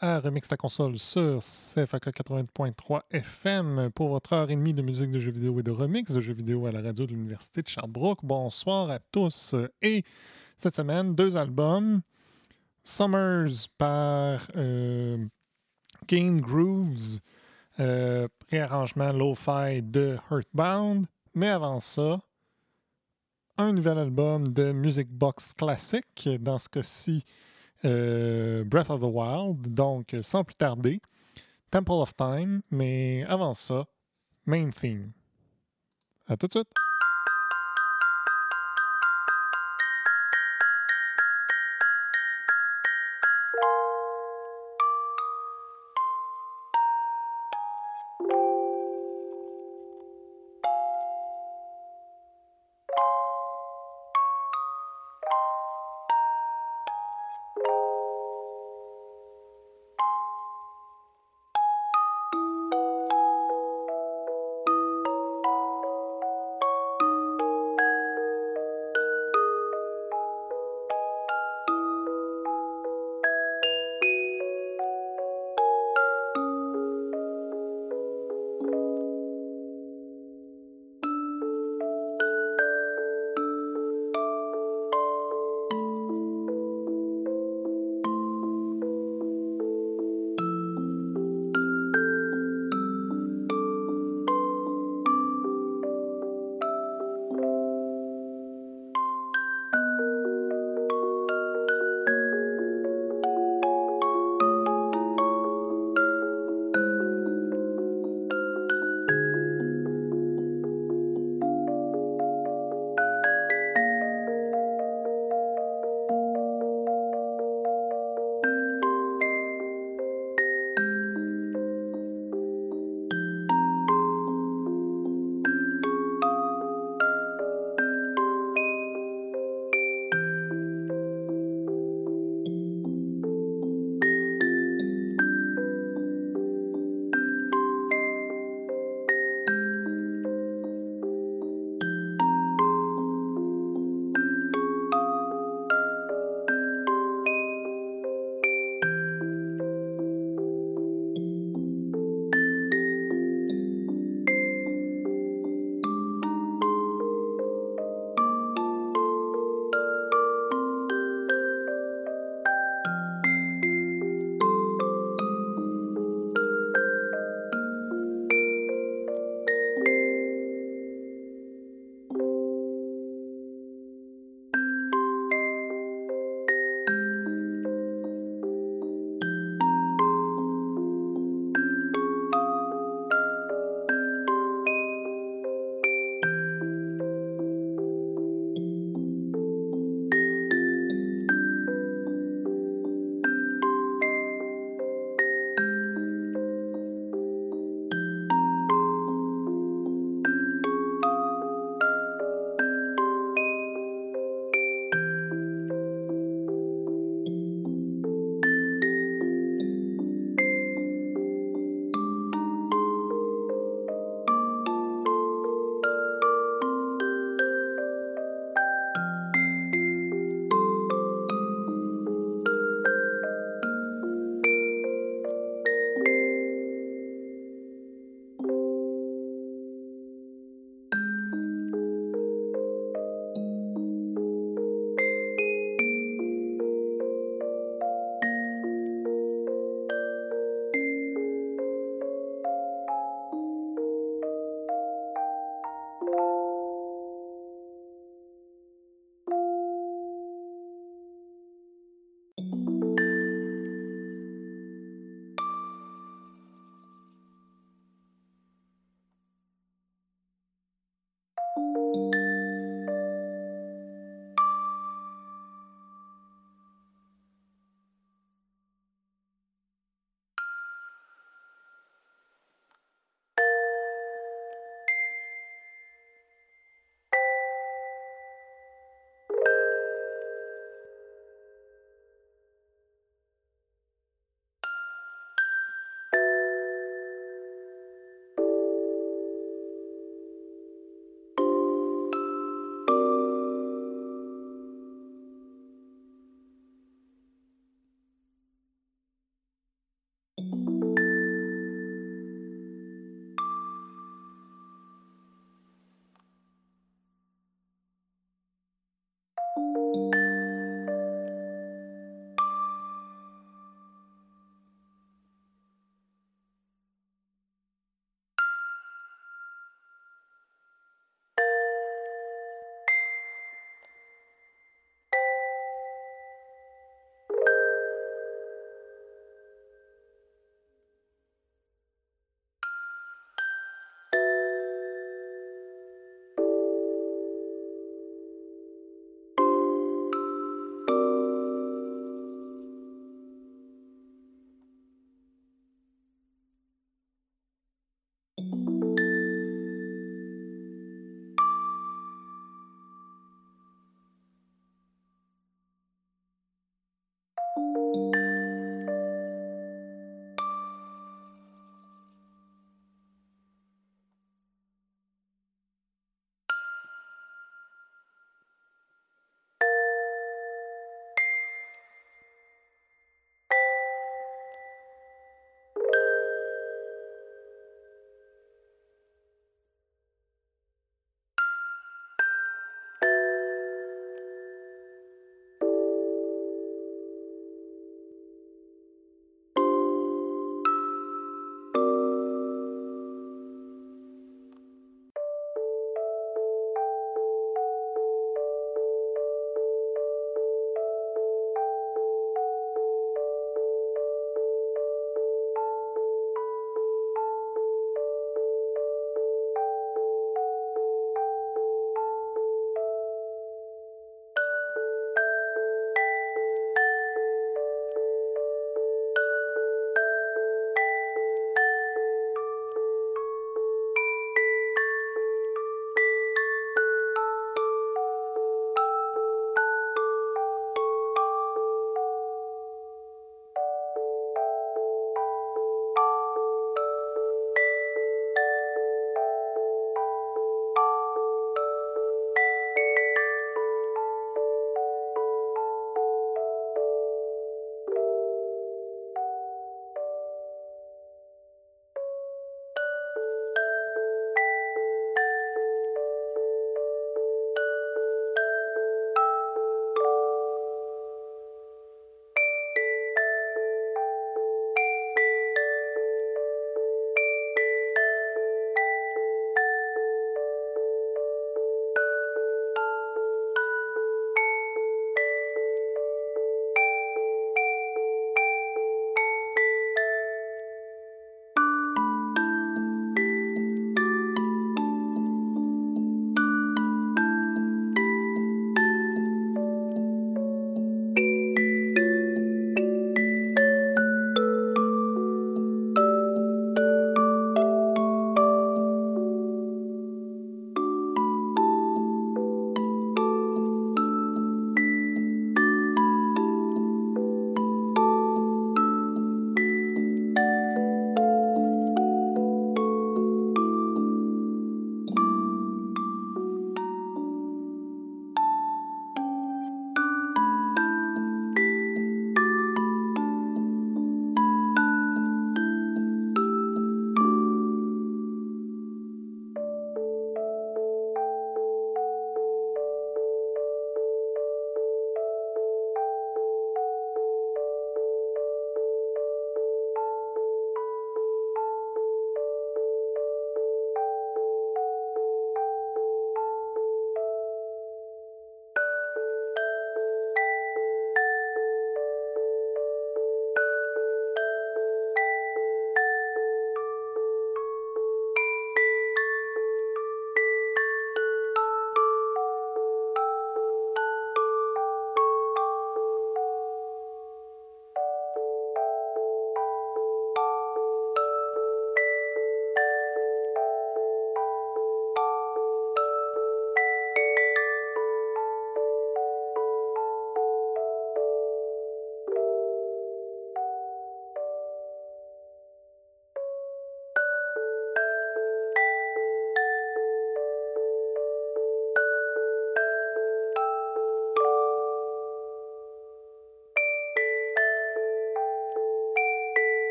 à Remix ta console sur CFAK 80.3 FM pour votre heure et demie de musique de jeux vidéo et de remix de jeux vidéo à la radio de l'Université de Sherbrooke. Bonsoir à tous. Et cette semaine, deux albums. Summers par euh, Game Grooves, euh, réarrangement lo-fi de Heartbound. Mais avant ça, un nouvel album de Music Box classique, dans ce cas-ci euh, Breath of the Wild. Donc, sans plus tarder, Temple of Time, mais avant ça, Main Theme. À tout de suite!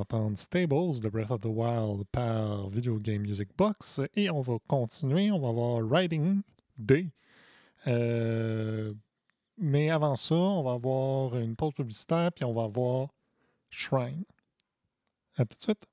D'entendre Stables de Breath of the Wild par Video Game Music Box et on va continuer, on va voir Riding Day. Euh, mais avant ça, on va avoir une pause publicitaire puis on va voir Shrine. À tout de suite.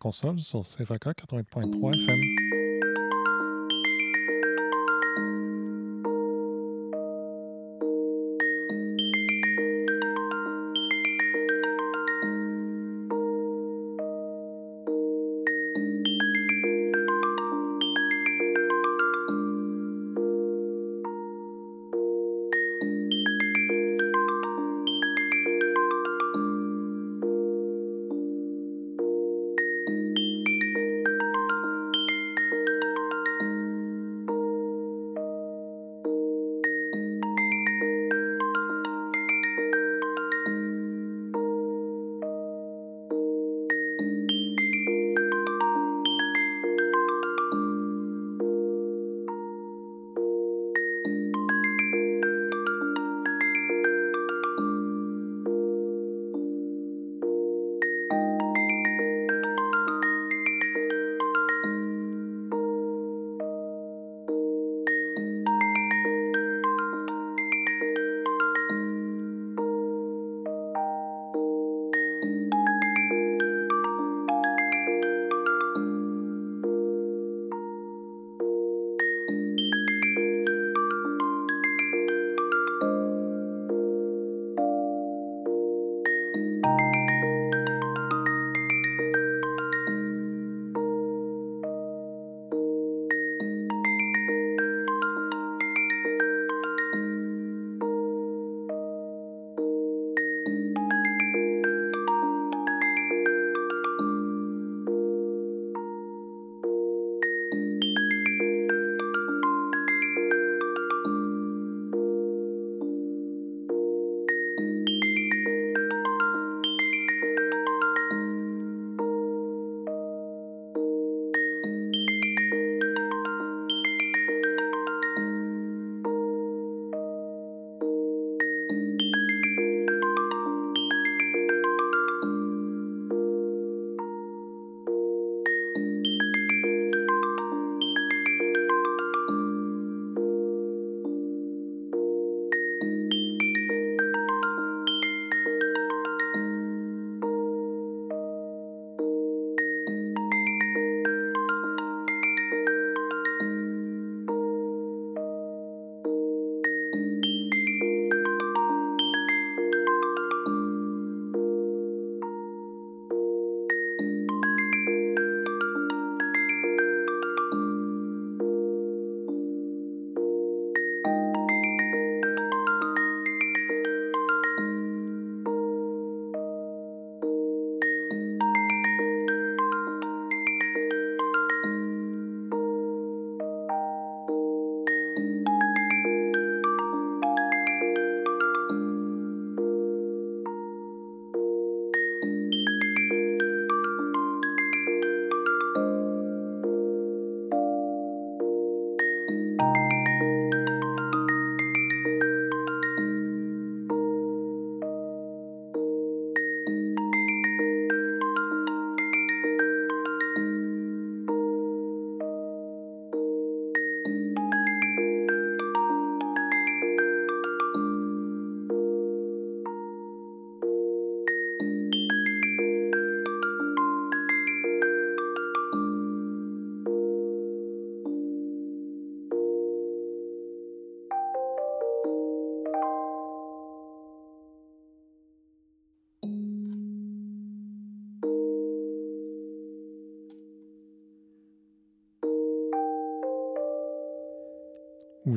Console sur CFAK 80.3 FM.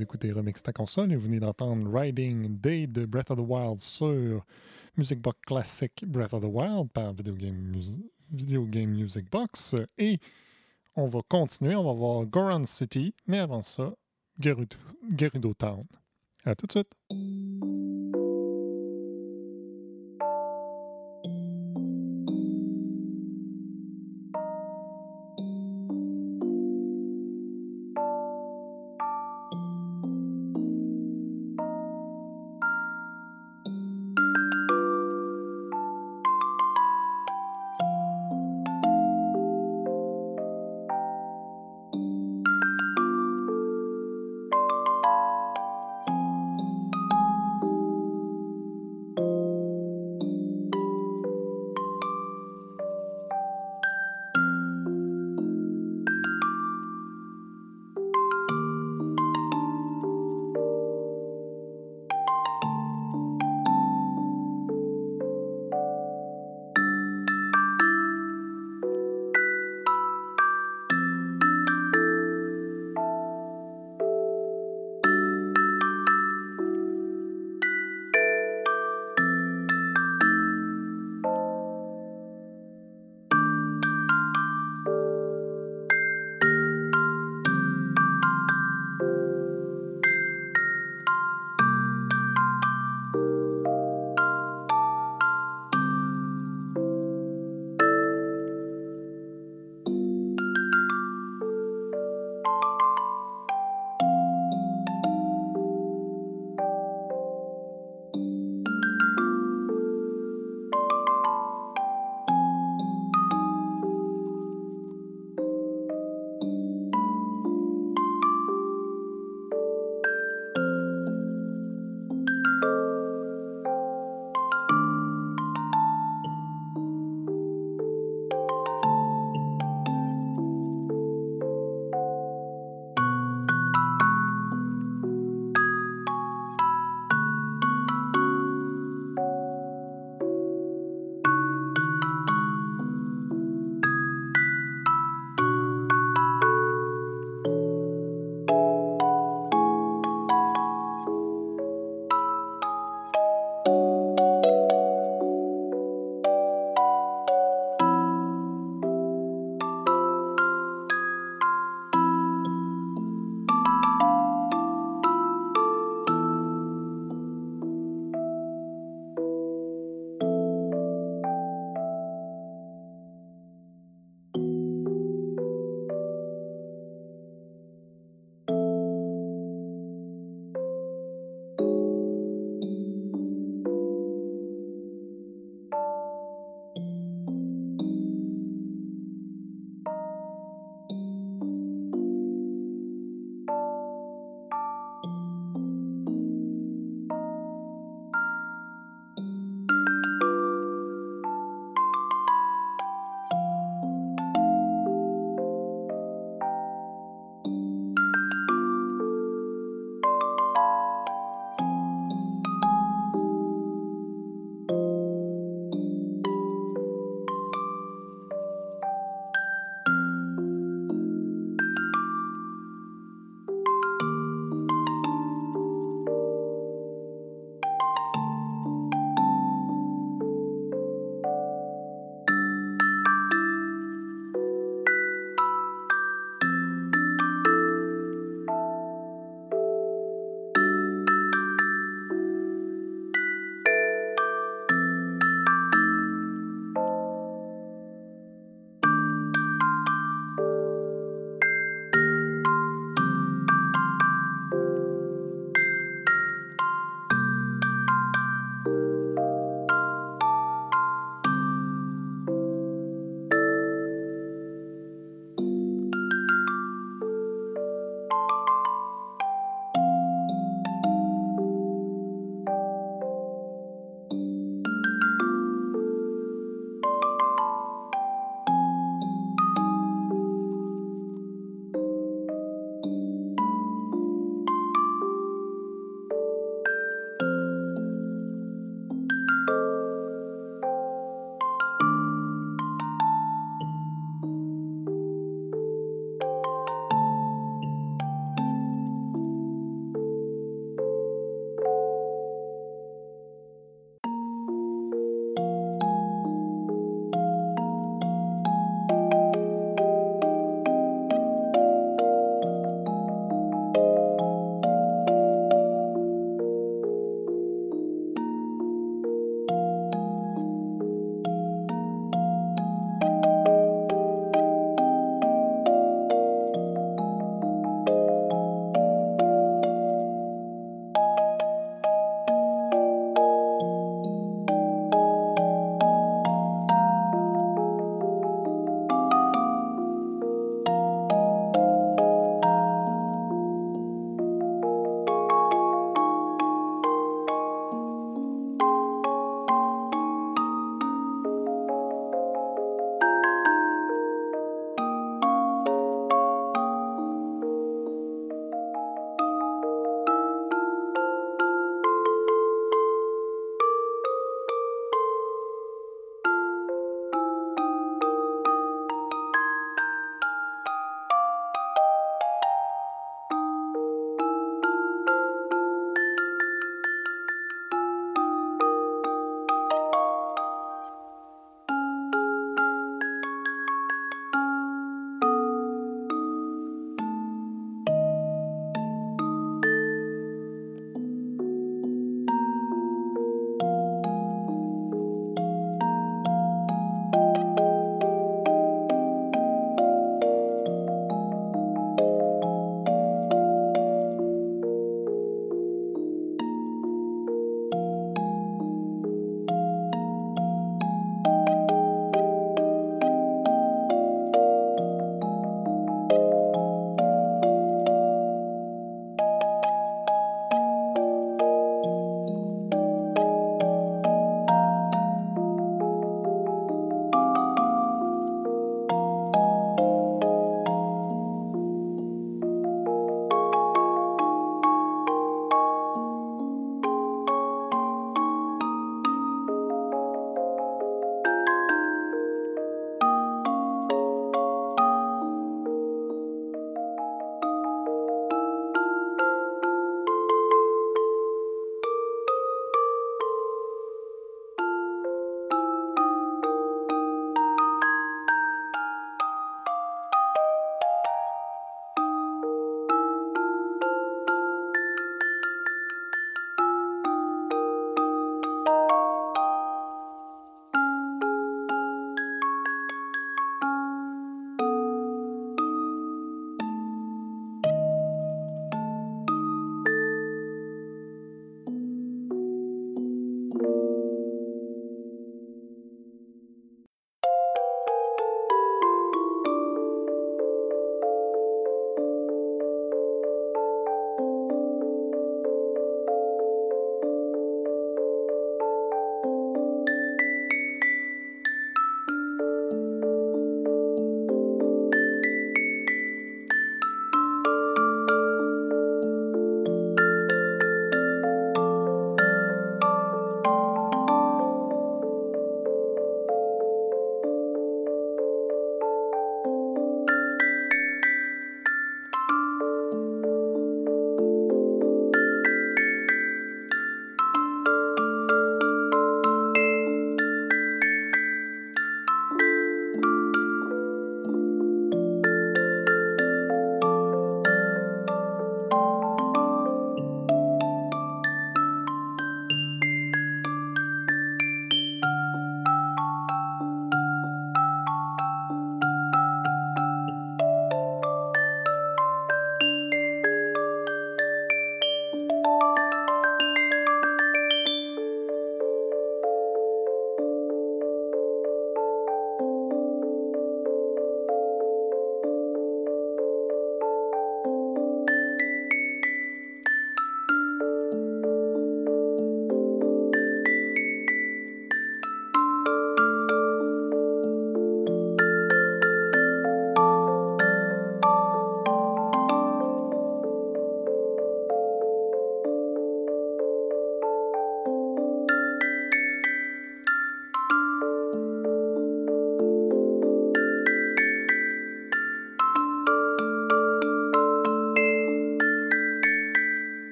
Écoutez Remix ta console et vous venez d'entendre Riding Day de Breath of the Wild sur Music Box Classic Breath of the Wild par Video Game, Video Game Music Box. Et on va continuer, on va voir Goron City, mais avant ça, Gerudo, Gerudo Town. À tout de suite!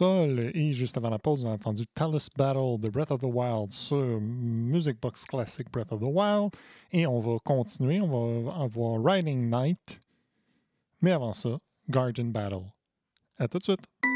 Et juste avant la pause, on a entendu Talus Battle de Breath of the Wild sur Music Box Classic Breath of the Wild. Et on va continuer, on va avoir Riding Night. Mais avant ça, Guardian Battle. À tout de suite!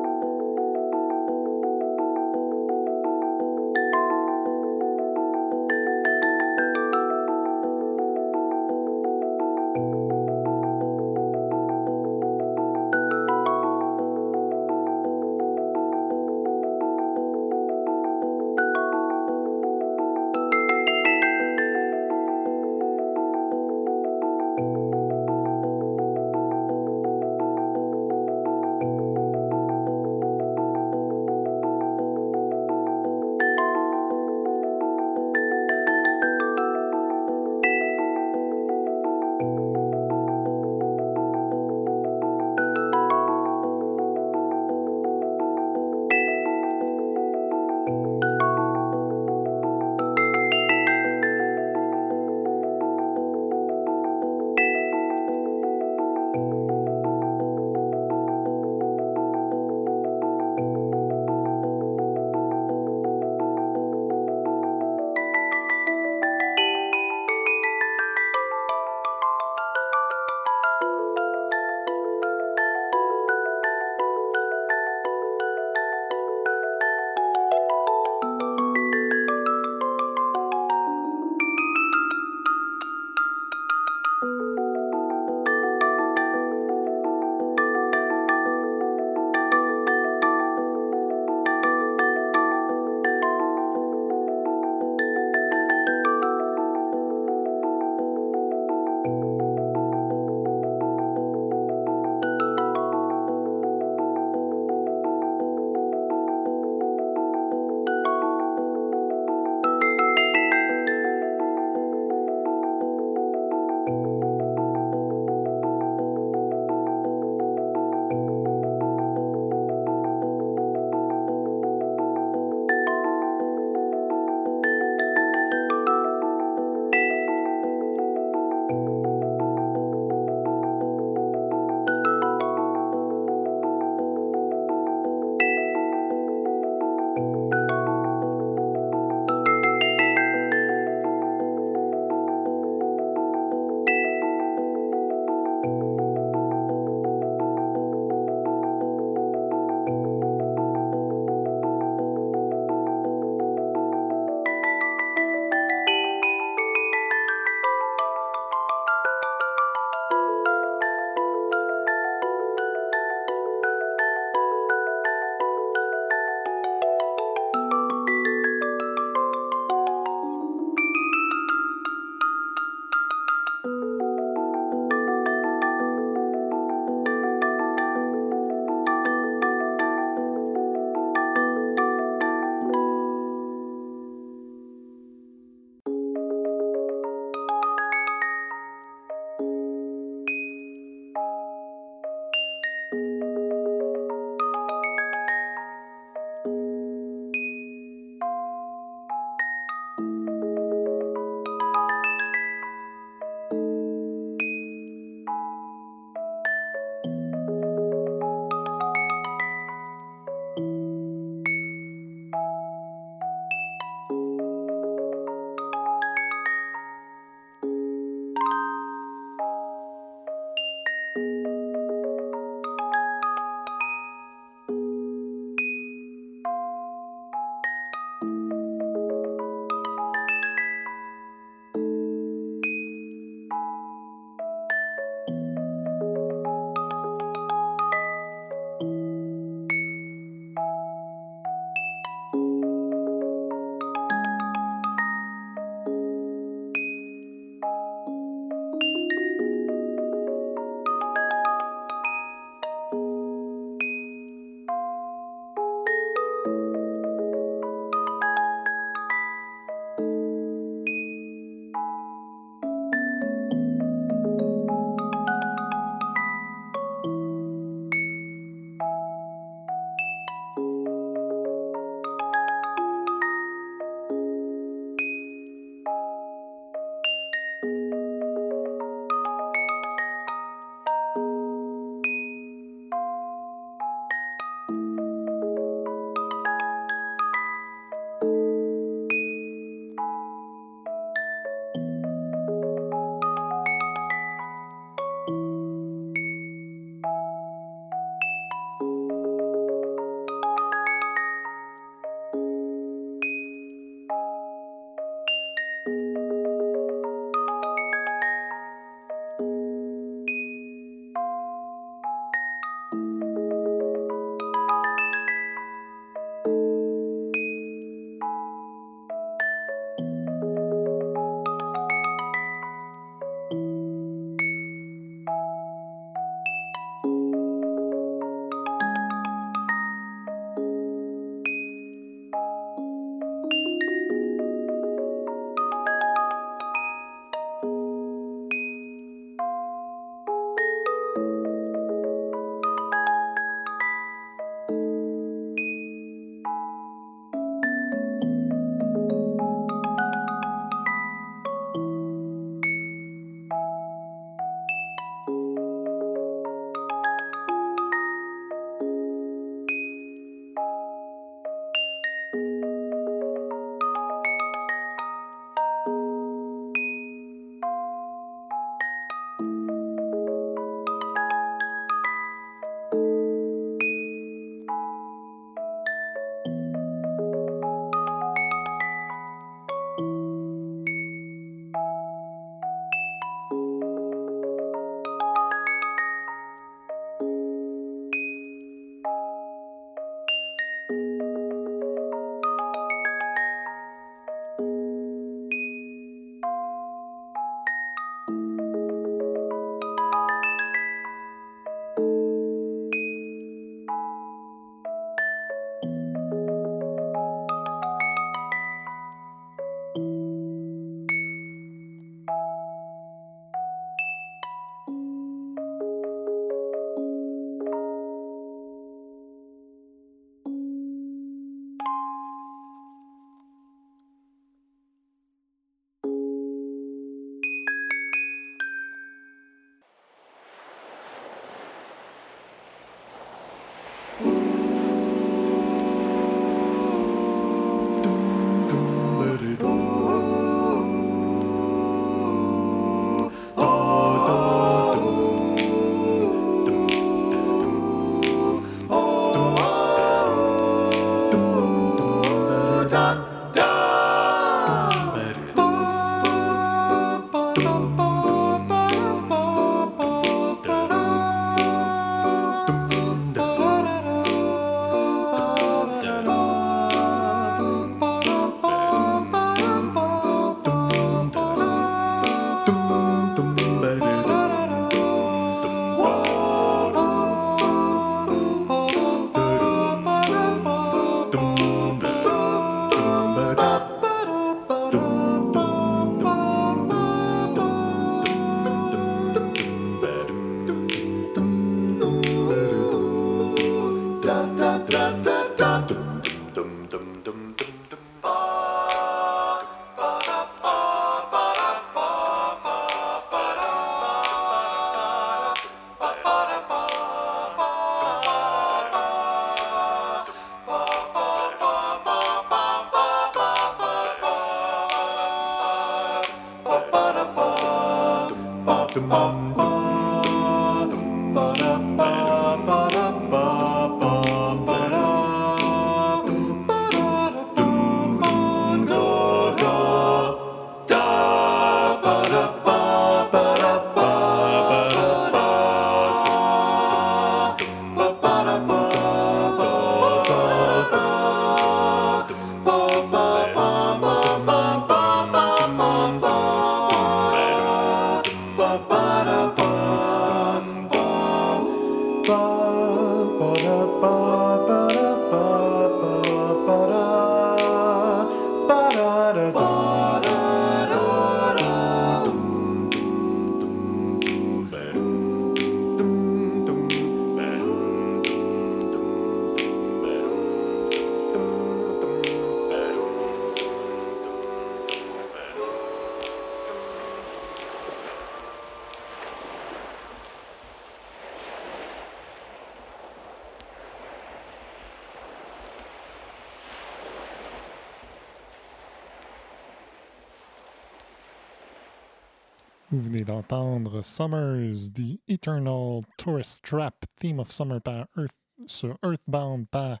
Vous venez d'entendre Summers, The Eternal Tourist Trap, Theme of Summer par Earth, sur Earthbound par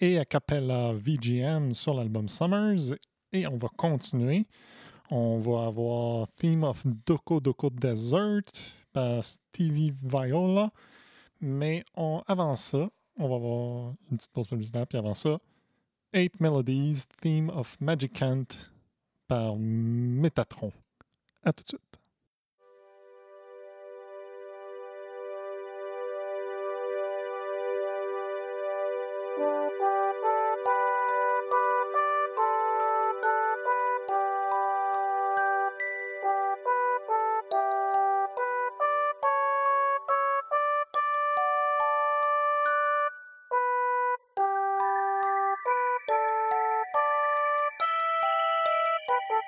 et a cappella VGM sur l'album Summers. Et on va continuer. On va avoir Theme of Doko Doko Desert par Stevie Viola. Mais avant ça, on va avoir une petite pause publicitaire. Puis avant ça, Eight Melodies, Theme of Magicant par Metatron. À tout de suite.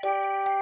Vous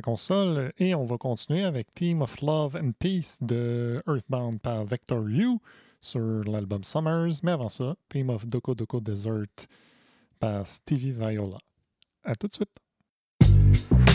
console et on va continuer avec Team of Love and Peace de Earthbound par Vector U sur l'album Summers. Mais avant ça, Team of Doko Doko Desert par Stevie Viola. À tout de suite.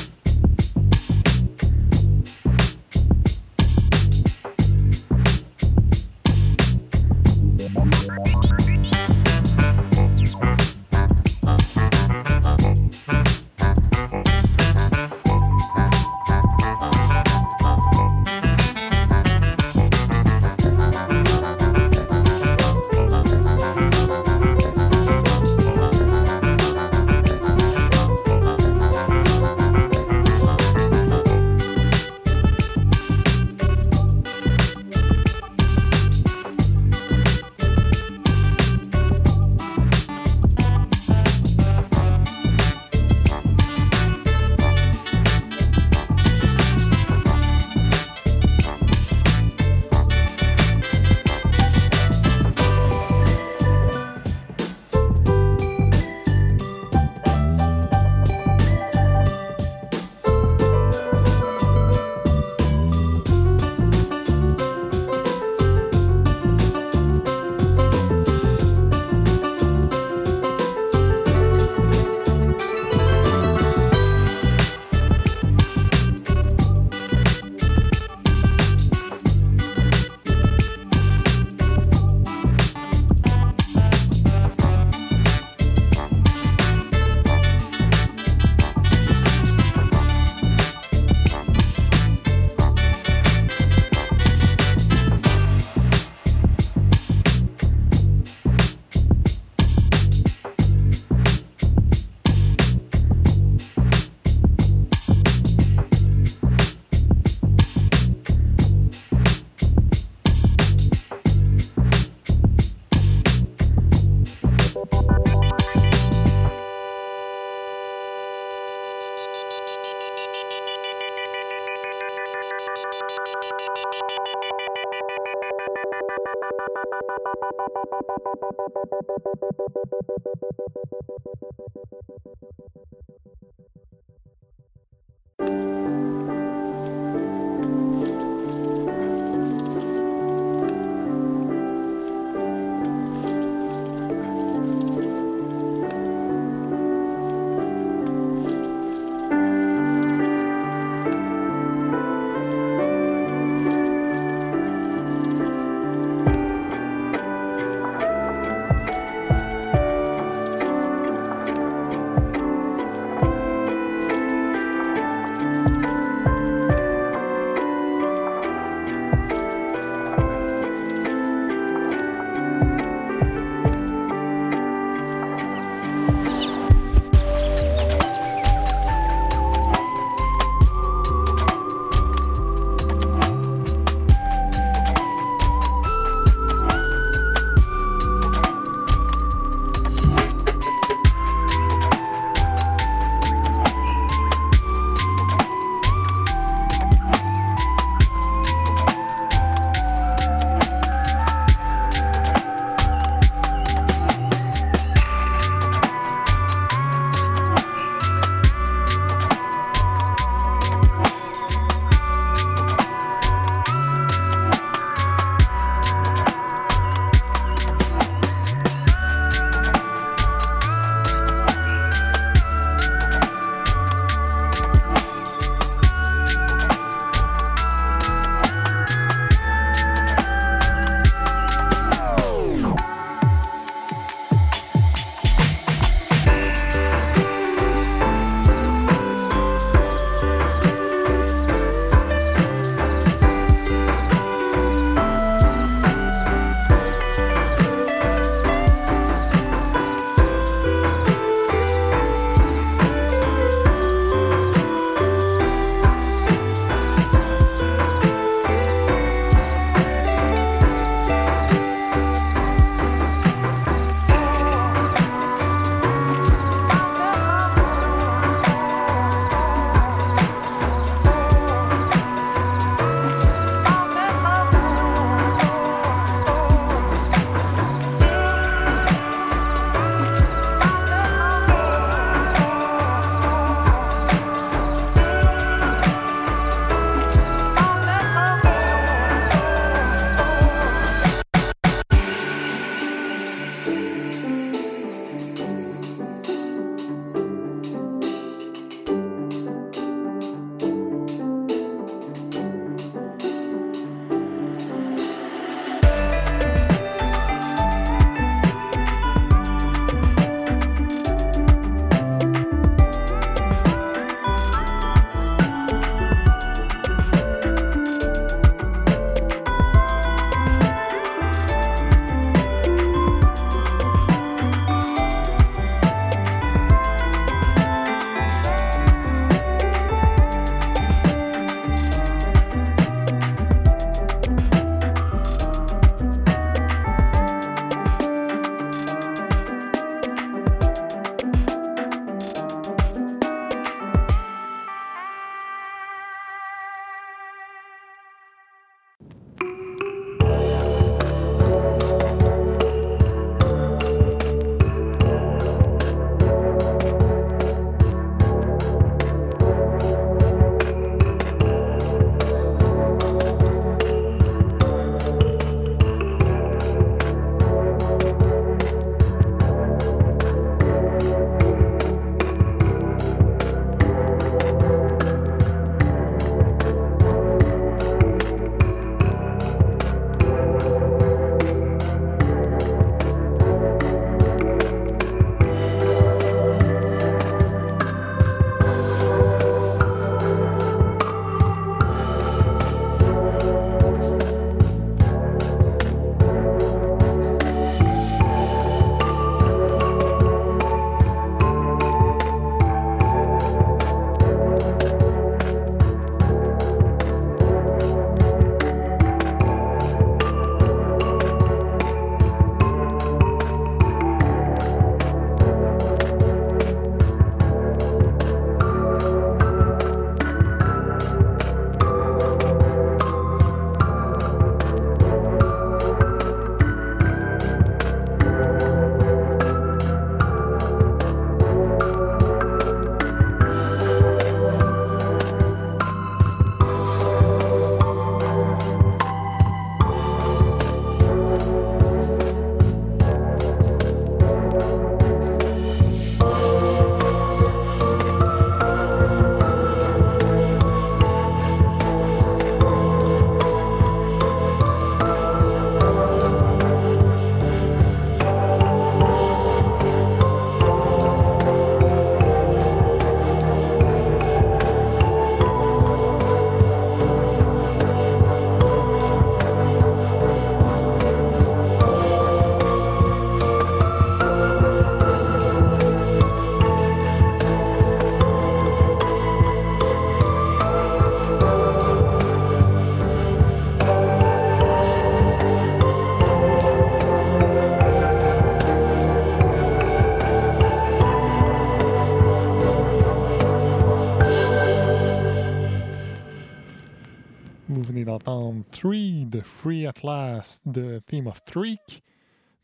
D'entendre Three de Free at Last de Theme of Threek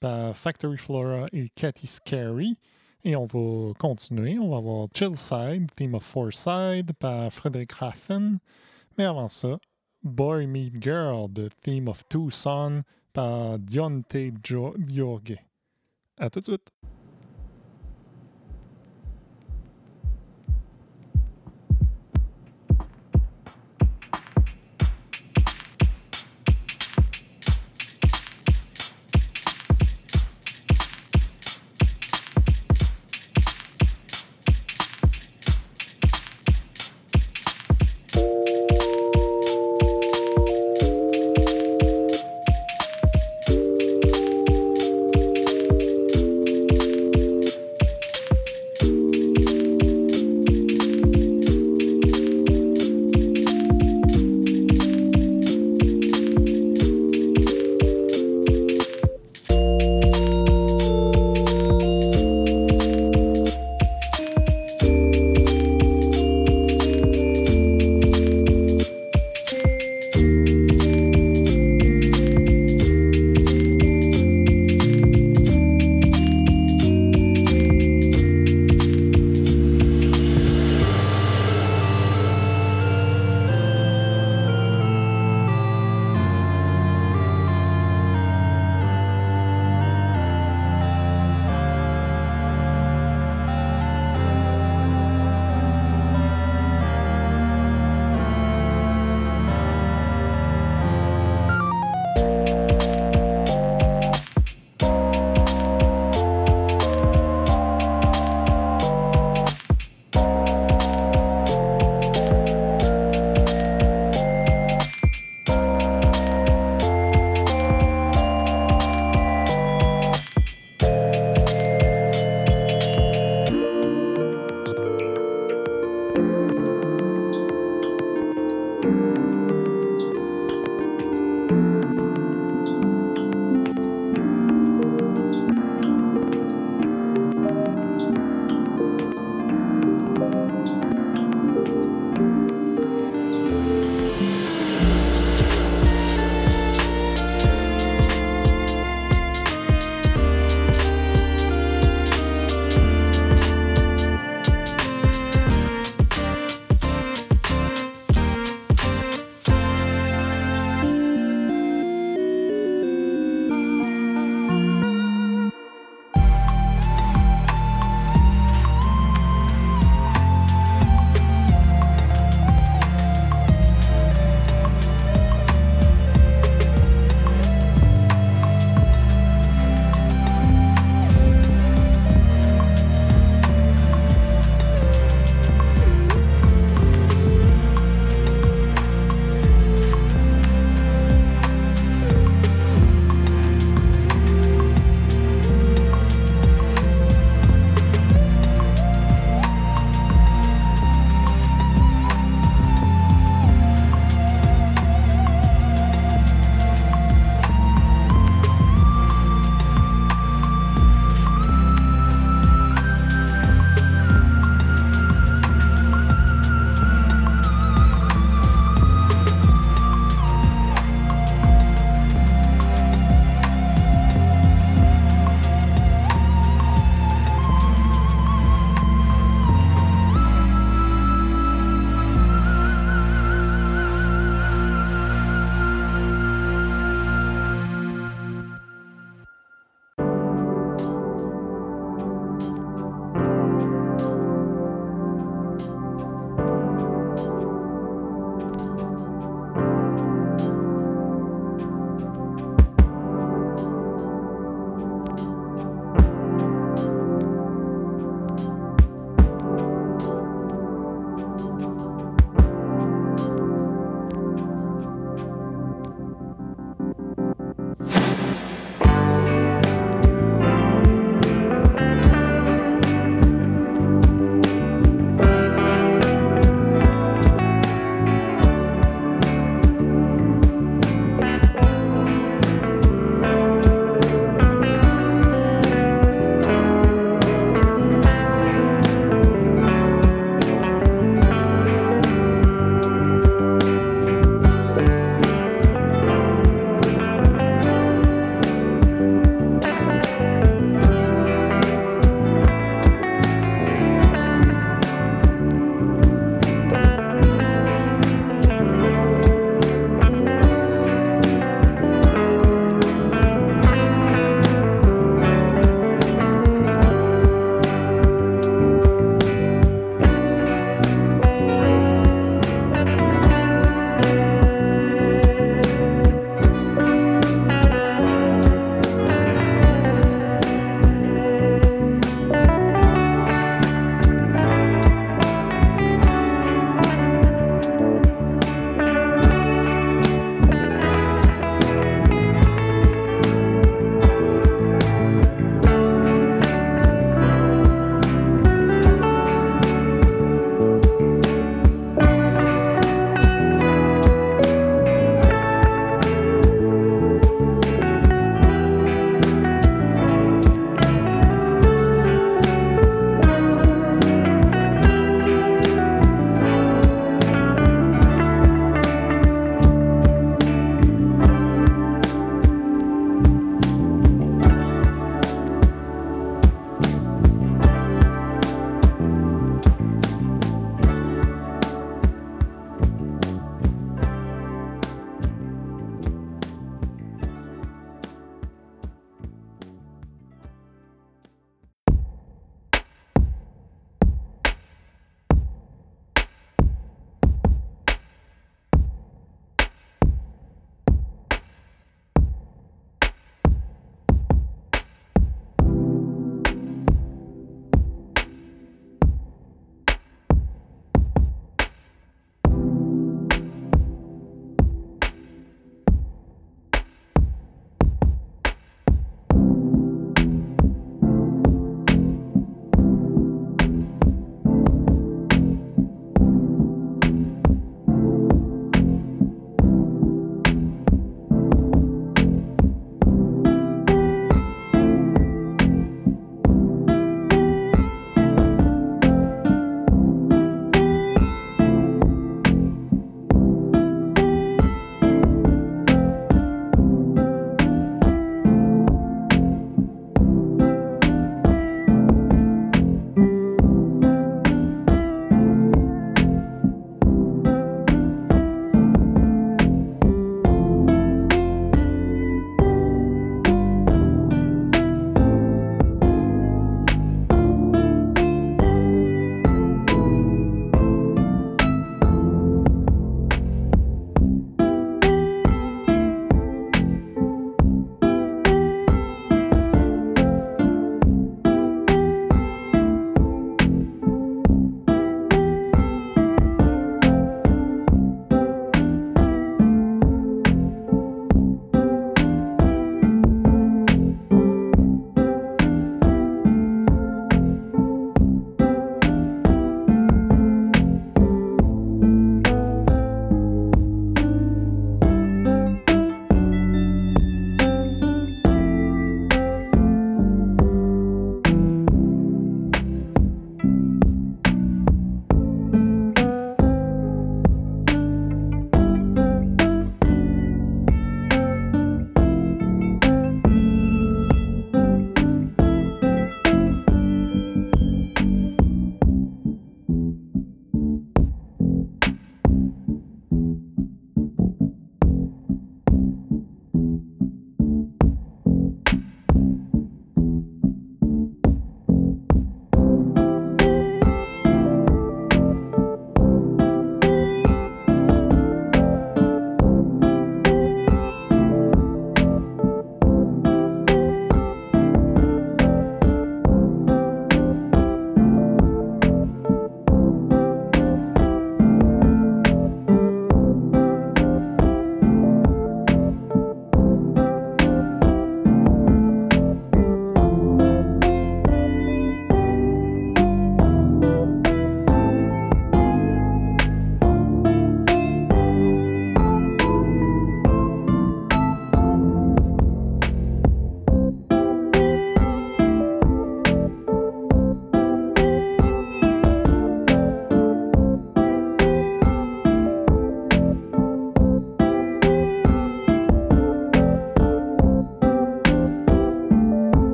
par Factory Flora et Cathy Scary. Et on va continuer. On va avoir Chillside, Theme of Side par Frederick Raffen. Mais avant ça, Boy Meet Girl de Theme of Tucson par Dionte Jorge. À tout de suite.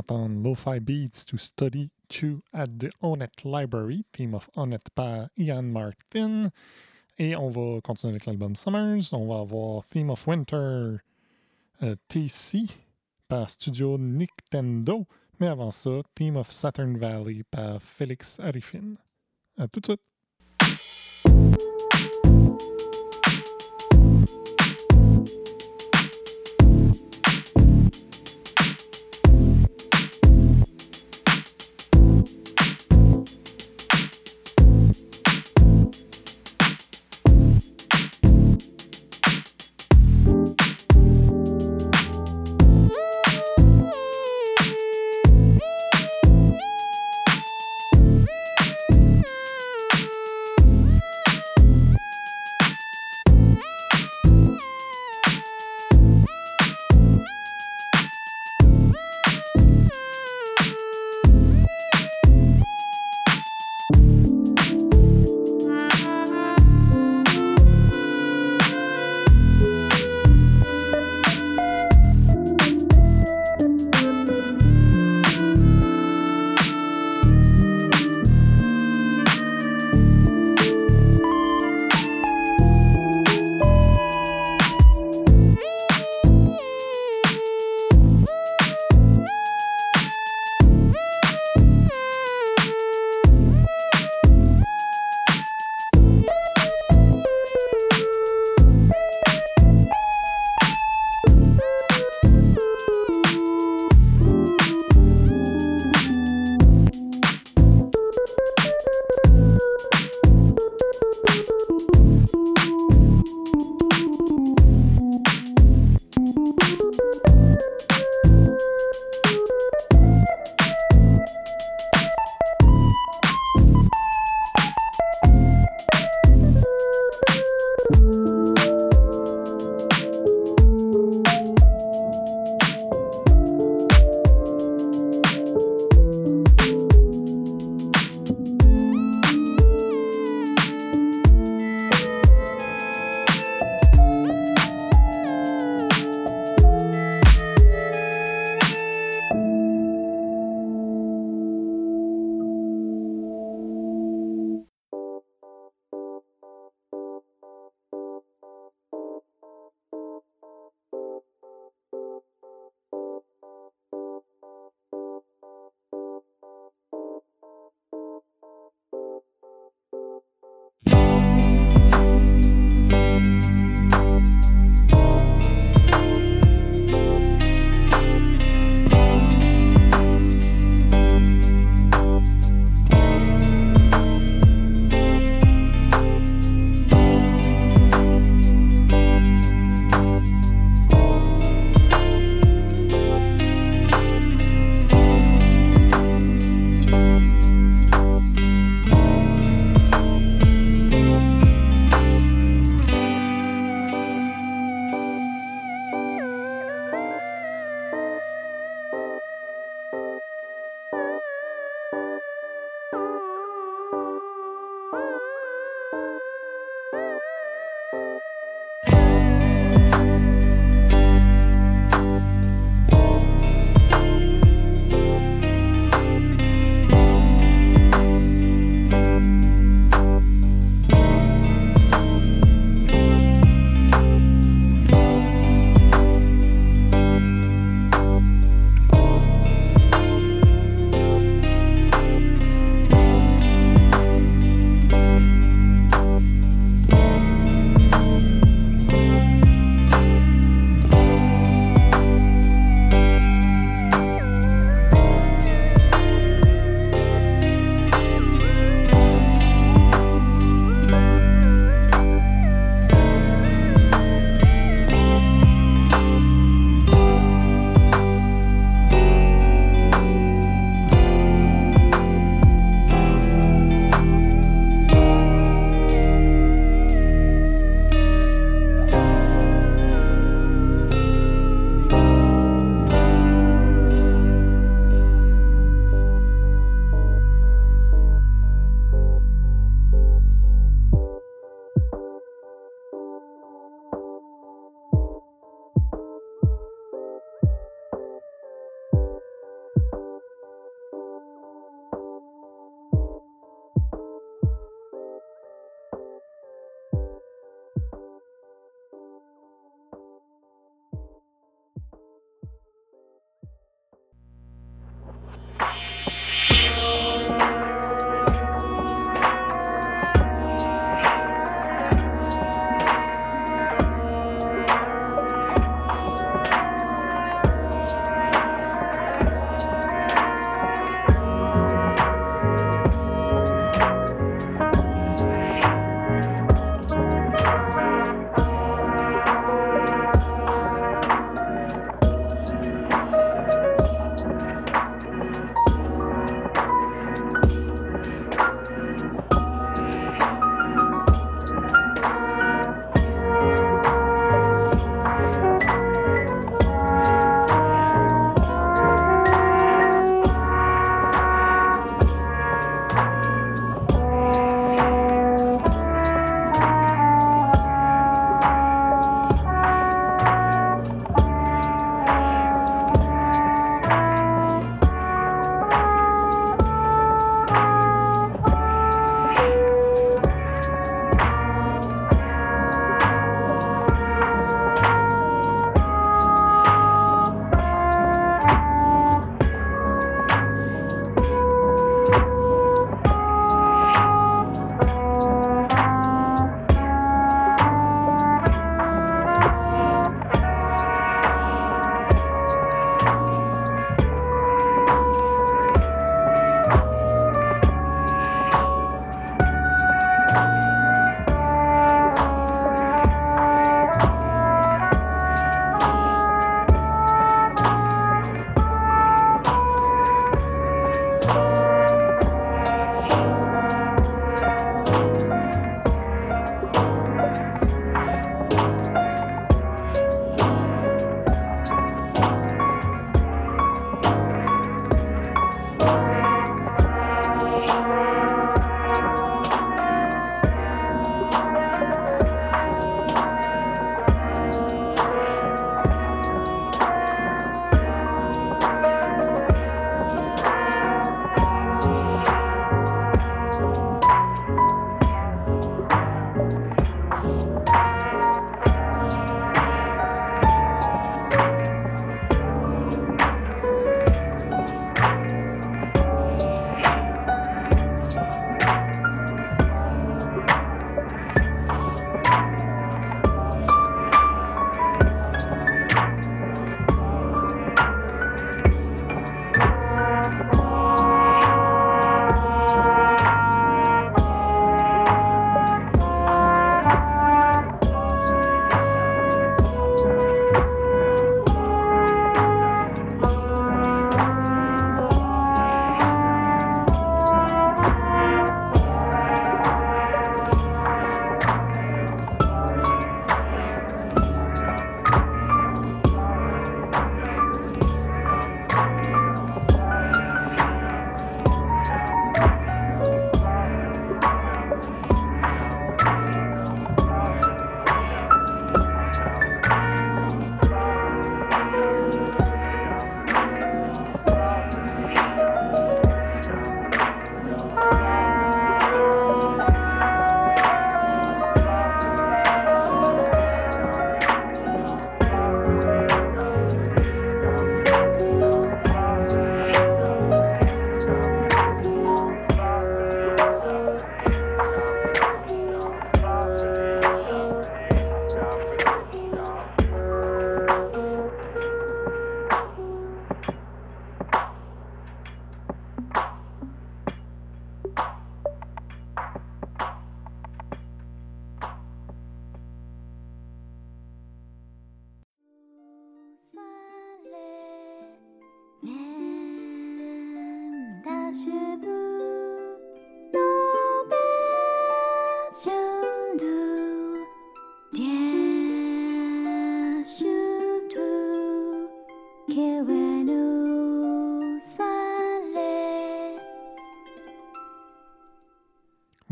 D'entendre Lo-Fi Beats to Study to at the Onet Library, theme of Onet par Ian Martin. Et on va continuer avec l'album Summers. On va avoir Theme of Winter euh, TC par Studio Nintendo. Mais avant ça, Theme of Saturn Valley par Félix Arifin. À tout de suite.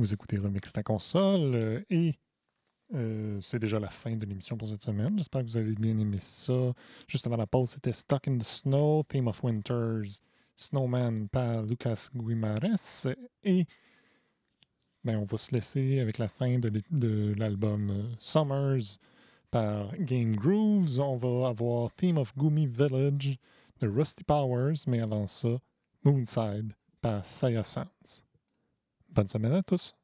Vous écoutez Remix ta console euh, et euh, c'est déjà la fin de l'émission pour cette semaine. J'espère que vous avez bien aimé ça. Juste avant la pause, c'était Stuck in the Snow, Theme of Winters, Snowman par Lucas Guimares. Et ben, on va se laisser avec la fin de l'album euh, Summers par Game Grooves. On va avoir Theme of Gumi Village de Rusty Powers, mais avant ça, Moonside par Saya Sounds. Bonne semaine à tous.